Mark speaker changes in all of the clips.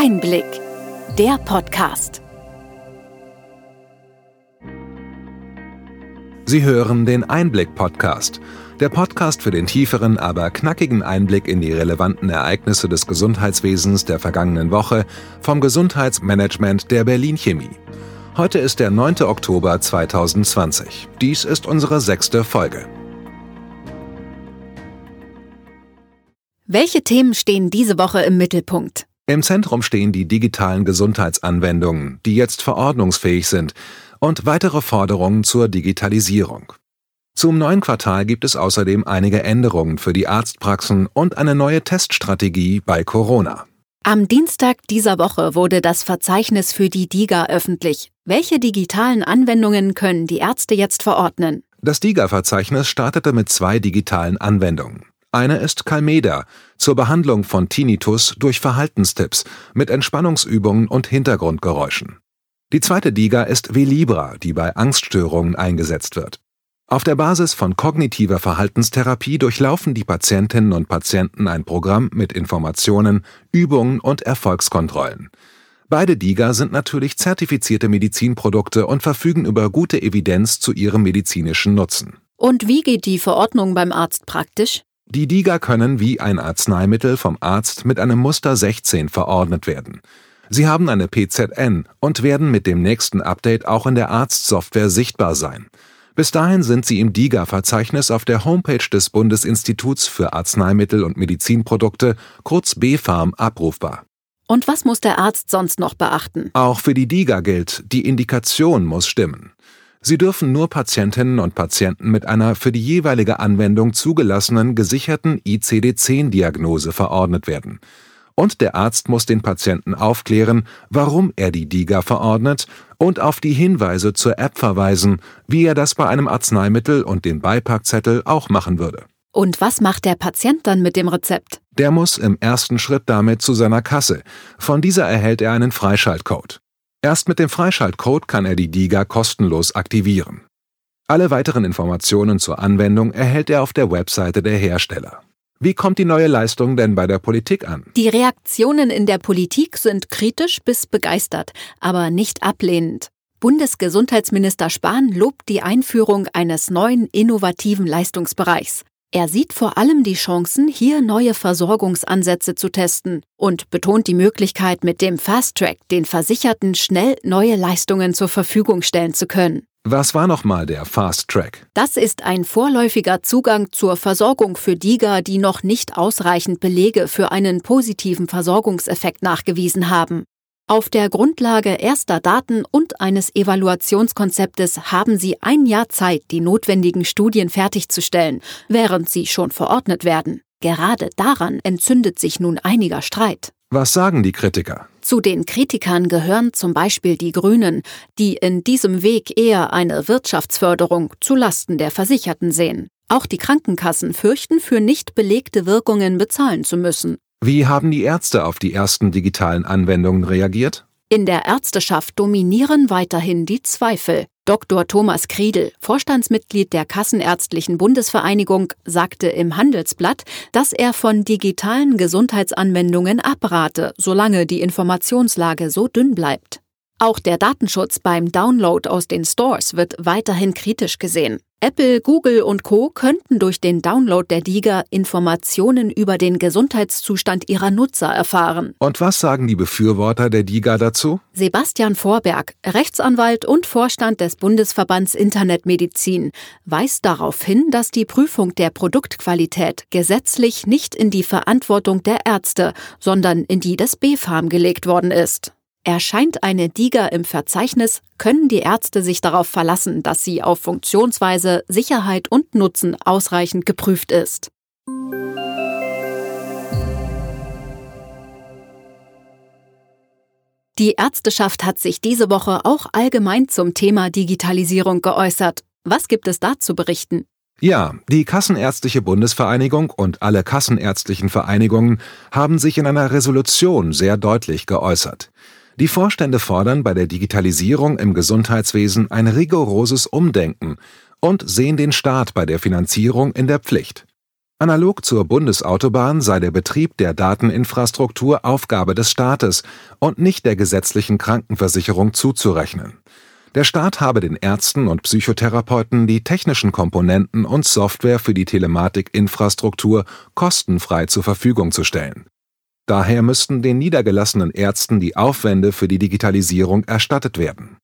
Speaker 1: Einblick, der Podcast.
Speaker 2: Sie hören den Einblick-Podcast, der Podcast für den tieferen, aber knackigen Einblick in die relevanten Ereignisse des Gesundheitswesens der vergangenen Woche vom Gesundheitsmanagement der Berlin Chemie. Heute ist der 9. Oktober 2020. Dies ist unsere sechste Folge.
Speaker 1: Welche Themen stehen diese Woche im Mittelpunkt?
Speaker 2: Im Zentrum stehen die digitalen Gesundheitsanwendungen, die jetzt verordnungsfähig sind, und weitere Forderungen zur Digitalisierung. Zum neuen Quartal gibt es außerdem einige Änderungen für die Arztpraxen und eine neue Teststrategie bei Corona.
Speaker 1: Am Dienstag dieser Woche wurde das Verzeichnis für die DIGA öffentlich. Welche digitalen Anwendungen können die Ärzte jetzt verordnen?
Speaker 2: Das DIGA-Verzeichnis startete mit zwei digitalen Anwendungen. Eine ist Calmeda zur Behandlung von Tinnitus durch Verhaltenstipps mit Entspannungsübungen und Hintergrundgeräuschen. Die zweite DIGA ist Velibra, die bei Angststörungen eingesetzt wird. Auf der Basis von kognitiver Verhaltenstherapie durchlaufen die Patientinnen und Patienten ein Programm mit Informationen, Übungen und Erfolgskontrollen. Beide DIGA sind natürlich zertifizierte Medizinprodukte und verfügen über gute Evidenz zu ihrem medizinischen Nutzen.
Speaker 1: Und wie geht die Verordnung beim Arzt praktisch?
Speaker 2: Die DIGA können wie ein Arzneimittel vom Arzt mit einem Muster 16 verordnet werden. Sie haben eine PZN und werden mit dem nächsten Update auch in der Arztsoftware sichtbar sein. Bis dahin sind sie im DIGA-Verzeichnis auf der Homepage des Bundesinstituts für Arzneimittel und Medizinprodukte, kurz BfArM, abrufbar.
Speaker 1: Und was muss der Arzt sonst noch beachten?
Speaker 2: Auch für die DIGA gilt, die Indikation muss stimmen. Sie dürfen nur Patientinnen und Patienten mit einer für die jeweilige Anwendung zugelassenen gesicherten ICD-10-Diagnose verordnet werden. Und der Arzt muss den Patienten aufklären, warum er die DIGA verordnet und auf die Hinweise zur App verweisen, wie er das bei einem Arzneimittel und dem Beipackzettel auch machen würde.
Speaker 1: Und was macht der Patient dann mit dem Rezept?
Speaker 2: Der muss im ersten Schritt damit zu seiner Kasse. Von dieser erhält er einen Freischaltcode. Erst mit dem Freischaltcode kann er die DIGA kostenlos aktivieren. Alle weiteren Informationen zur Anwendung erhält er auf der Webseite der Hersteller. Wie kommt die neue Leistung denn bei der Politik an?
Speaker 1: Die Reaktionen in der Politik sind kritisch bis begeistert, aber nicht ablehnend. Bundesgesundheitsminister Spahn lobt die Einführung eines neuen innovativen Leistungsbereichs. Er sieht vor allem die Chancen, hier neue Versorgungsansätze zu testen und betont die Möglichkeit, mit dem Fast Track den Versicherten schnell neue Leistungen zur Verfügung stellen zu können.
Speaker 2: Was war nochmal der Fast Track?
Speaker 1: Das ist ein vorläufiger Zugang zur Versorgung für DIGA, die noch nicht ausreichend Belege für einen positiven Versorgungseffekt nachgewiesen haben. Auf der Grundlage erster Daten und eines Evaluationskonzeptes haben Sie ein Jahr Zeit, die notwendigen Studien fertigzustellen, während sie schon verordnet werden. Gerade daran entzündet sich nun einiger Streit.
Speaker 2: Was sagen die Kritiker?
Speaker 1: Zu den Kritikern gehören zum Beispiel die Grünen, die in diesem Weg eher eine Wirtschaftsförderung zu Lasten der Versicherten sehen. Auch die Krankenkassen fürchten, für nicht belegte Wirkungen bezahlen zu müssen.
Speaker 2: Wie haben die Ärzte auf die ersten digitalen Anwendungen reagiert?
Speaker 1: In der Ärzteschaft dominieren weiterhin die Zweifel. Dr. Thomas Kriedel, Vorstandsmitglied der Kassenärztlichen Bundesvereinigung, sagte im Handelsblatt, dass er von digitalen Gesundheitsanwendungen abrate, solange die Informationslage so dünn bleibt. Auch der Datenschutz beim Download aus den Stores wird weiterhin kritisch gesehen. Apple, Google und Co könnten durch den Download der Diga Informationen über den Gesundheitszustand ihrer Nutzer erfahren.
Speaker 2: Und was sagen die Befürworter der Diga dazu?
Speaker 1: Sebastian Vorberg, Rechtsanwalt und Vorstand des Bundesverbands Internetmedizin, weist darauf hin, dass die Prüfung der Produktqualität gesetzlich nicht in die Verantwortung der Ärzte, sondern in die des BfArM gelegt worden ist. Erscheint eine DIGA im Verzeichnis, können die Ärzte sich darauf verlassen, dass sie auf Funktionsweise, Sicherheit und Nutzen ausreichend geprüft ist. Die Ärzteschaft hat sich diese Woche auch allgemein zum Thema Digitalisierung geäußert. Was gibt es da zu berichten?
Speaker 2: Ja, die Kassenärztliche Bundesvereinigung und alle kassenärztlichen Vereinigungen haben sich in einer Resolution sehr deutlich geäußert. Die Vorstände fordern bei der Digitalisierung im Gesundheitswesen ein rigoroses Umdenken und sehen den Staat bei der Finanzierung in der Pflicht. Analog zur Bundesautobahn sei der Betrieb der Dateninfrastruktur Aufgabe des Staates und nicht der gesetzlichen Krankenversicherung zuzurechnen. Der Staat habe den Ärzten und Psychotherapeuten die technischen Komponenten und Software für die Telematikinfrastruktur kostenfrei zur Verfügung zu stellen. Daher müssten den niedergelassenen Ärzten die Aufwände für die Digitalisierung erstattet werden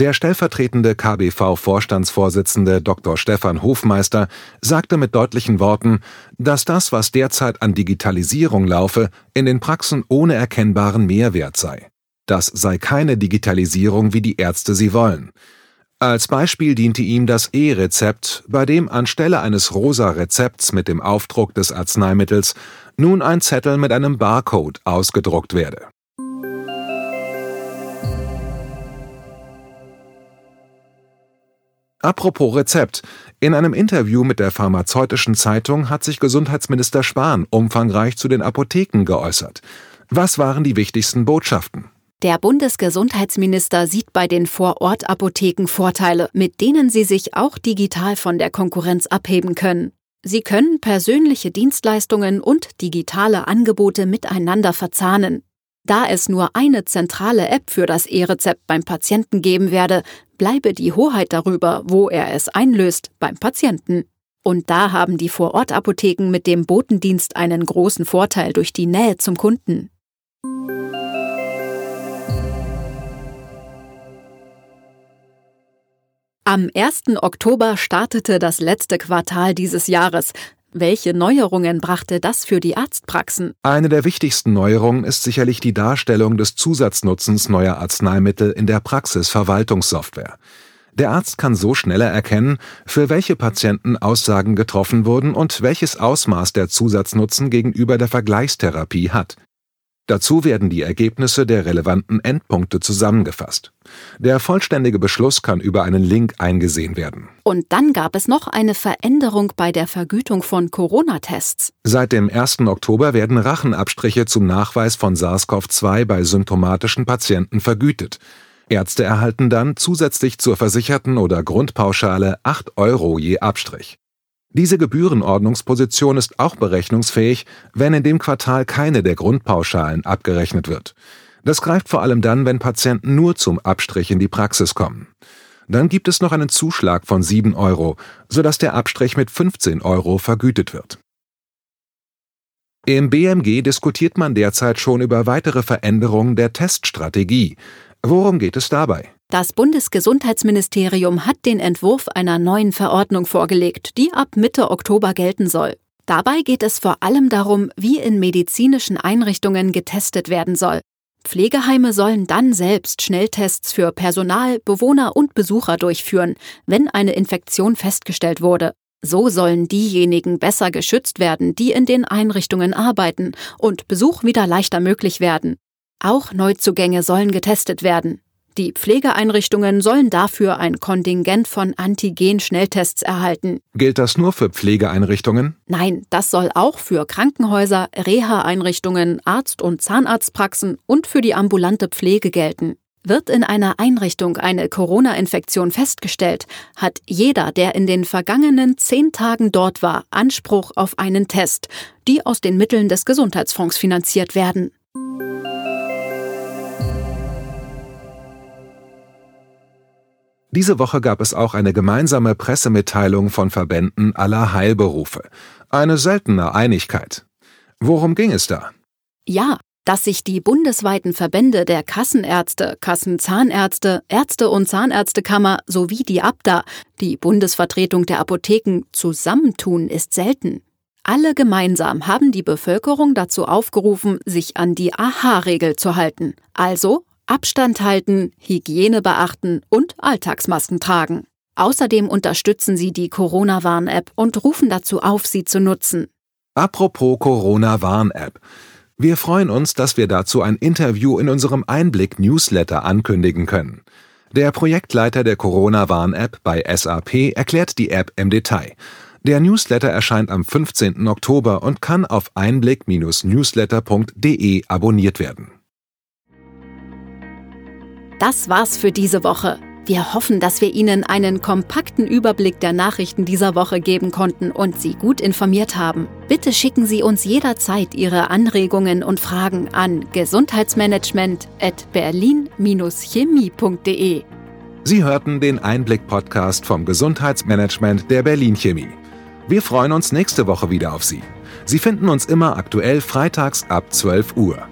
Speaker 2: der stellvertretende KBV-Vorstandsvorsitzende Dr. Stefan Hofmeister sagte mit deutlichen Worten, dass das, was derzeit an Digitalisierung laufe, in den Praxen ohne erkennbaren Mehrwert sei. Das sei keine Digitalisierung, wie die Ärzte sie wollen. Als Beispiel diente ihm das E-Rezept, bei dem anstelle eines rosa Rezepts mit dem Aufdruck des Arzneimittels nun ein Zettel mit einem Barcode ausgedruckt werde Apropos Rezept. In einem Interview mit der pharmazeutischen Zeitung hat sich Gesundheitsminister Spahn umfangreich zu den Apotheken geäußert. Was waren die wichtigsten Botschaften?
Speaker 1: Der Bundesgesundheitsminister sieht bei den Vorortapotheken Vorteile, mit denen sie sich auch digital von der Konkurrenz abheben können. Sie können persönliche Dienstleistungen und digitale Angebote miteinander verzahnen. Da es nur eine zentrale App für das E-Rezept beim Patienten geben werde, bleibe die Hoheit darüber, wo er es einlöst, beim Patienten. Und da haben die Vorortapotheken mit dem Botendienst einen großen Vorteil durch die Nähe zum Kunden. Am 1. Oktober startete das letzte Quartal dieses Jahres. Welche Neuerungen brachte das für die Arztpraxen?
Speaker 2: Eine der wichtigsten Neuerungen ist sicherlich die Darstellung des Zusatznutzens neuer Arzneimittel in der Praxisverwaltungssoftware. Der Arzt kann so schneller erkennen, für welche Patienten Aussagen getroffen wurden und welches Ausmaß der Zusatznutzen gegenüber der Vergleichstherapie hat. Dazu werden die Ergebnisse der relevanten Endpunkte zusammengefasst. Der vollständige Beschluss kann über einen Link eingesehen werden.
Speaker 1: Und dann gab es noch eine Veränderung bei der Vergütung von Corona-Tests.
Speaker 2: Seit dem 1. Oktober werden Rachenabstriche zum Nachweis von SARS-CoV-2 bei symptomatischen Patienten vergütet. Ärzte erhalten dann zusätzlich zur versicherten oder Grundpauschale 8 Euro je Abstrich. Diese Gebührenordnungsposition ist auch berechnungsfähig, wenn in dem Quartal keine der Grundpauschalen abgerechnet wird. Das greift vor allem dann, wenn Patienten nur zum Abstrich in die Praxis kommen. Dann gibt es noch einen Zuschlag von 7 Euro, sodass der Abstrich mit 15 Euro vergütet wird. Im BMG diskutiert man derzeit schon über weitere Veränderungen der Teststrategie. Worum geht es dabei?
Speaker 1: Das Bundesgesundheitsministerium hat den Entwurf einer neuen Verordnung vorgelegt, die ab Mitte Oktober gelten soll. Dabei geht es vor allem darum, wie in medizinischen Einrichtungen getestet werden soll. Pflegeheime sollen dann selbst Schnelltests für Personal, Bewohner und Besucher durchführen, wenn eine Infektion festgestellt wurde. So sollen diejenigen besser geschützt werden, die in den Einrichtungen arbeiten, und Besuch wieder leichter möglich werden. Auch Neuzugänge sollen getestet werden. Die Pflegeeinrichtungen sollen dafür ein Kontingent von Antigen-Schnelltests erhalten.
Speaker 2: Gilt das nur für Pflegeeinrichtungen?
Speaker 1: Nein, das soll auch für Krankenhäuser, Reha-Einrichtungen, Arzt- und Zahnarztpraxen und für die ambulante Pflege gelten. Wird in einer Einrichtung eine Corona-Infektion festgestellt, hat jeder, der in den vergangenen zehn Tagen dort war, Anspruch auf einen Test, die aus den Mitteln des Gesundheitsfonds finanziert werden.
Speaker 2: Diese Woche gab es auch eine gemeinsame Pressemitteilung von Verbänden aller Heilberufe. Eine seltene Einigkeit. Worum ging es da?
Speaker 1: Ja, dass sich die bundesweiten Verbände der Kassenärzte, Kassenzahnärzte, Ärzte- und Zahnärztekammer sowie die ABDA, die Bundesvertretung der Apotheken, zusammentun, ist selten. Alle gemeinsam haben die Bevölkerung dazu aufgerufen, sich an die AHA-Regel zu halten, also Abstand halten, Hygiene beachten und Alltagsmasken tragen. Außerdem unterstützen sie die Corona-Warn-App und rufen dazu auf, sie zu nutzen.
Speaker 2: Apropos Corona-Warn-App. Wir freuen uns, dass wir dazu ein Interview in unserem Einblick-Newsletter ankündigen können. Der Projektleiter der Corona-Warn-App bei SAP erklärt die App im Detail. Der Newsletter erscheint am 15. Oktober und kann auf einblick-newsletter.de abonniert werden.
Speaker 1: Das war's für diese Woche. Wir hoffen, dass wir Ihnen einen kompakten Überblick der Nachrichten dieser Woche geben konnten und Sie gut informiert haben. Bitte schicken Sie uns jederzeit Ihre Anregungen und Fragen an gesundheitsmanagement.berlin-chemie.de.
Speaker 2: Sie hörten den Einblick-Podcast vom Gesundheitsmanagement der Berlin Chemie. Wir freuen uns nächste Woche wieder auf Sie. Sie finden uns immer aktuell freitags ab 12 Uhr.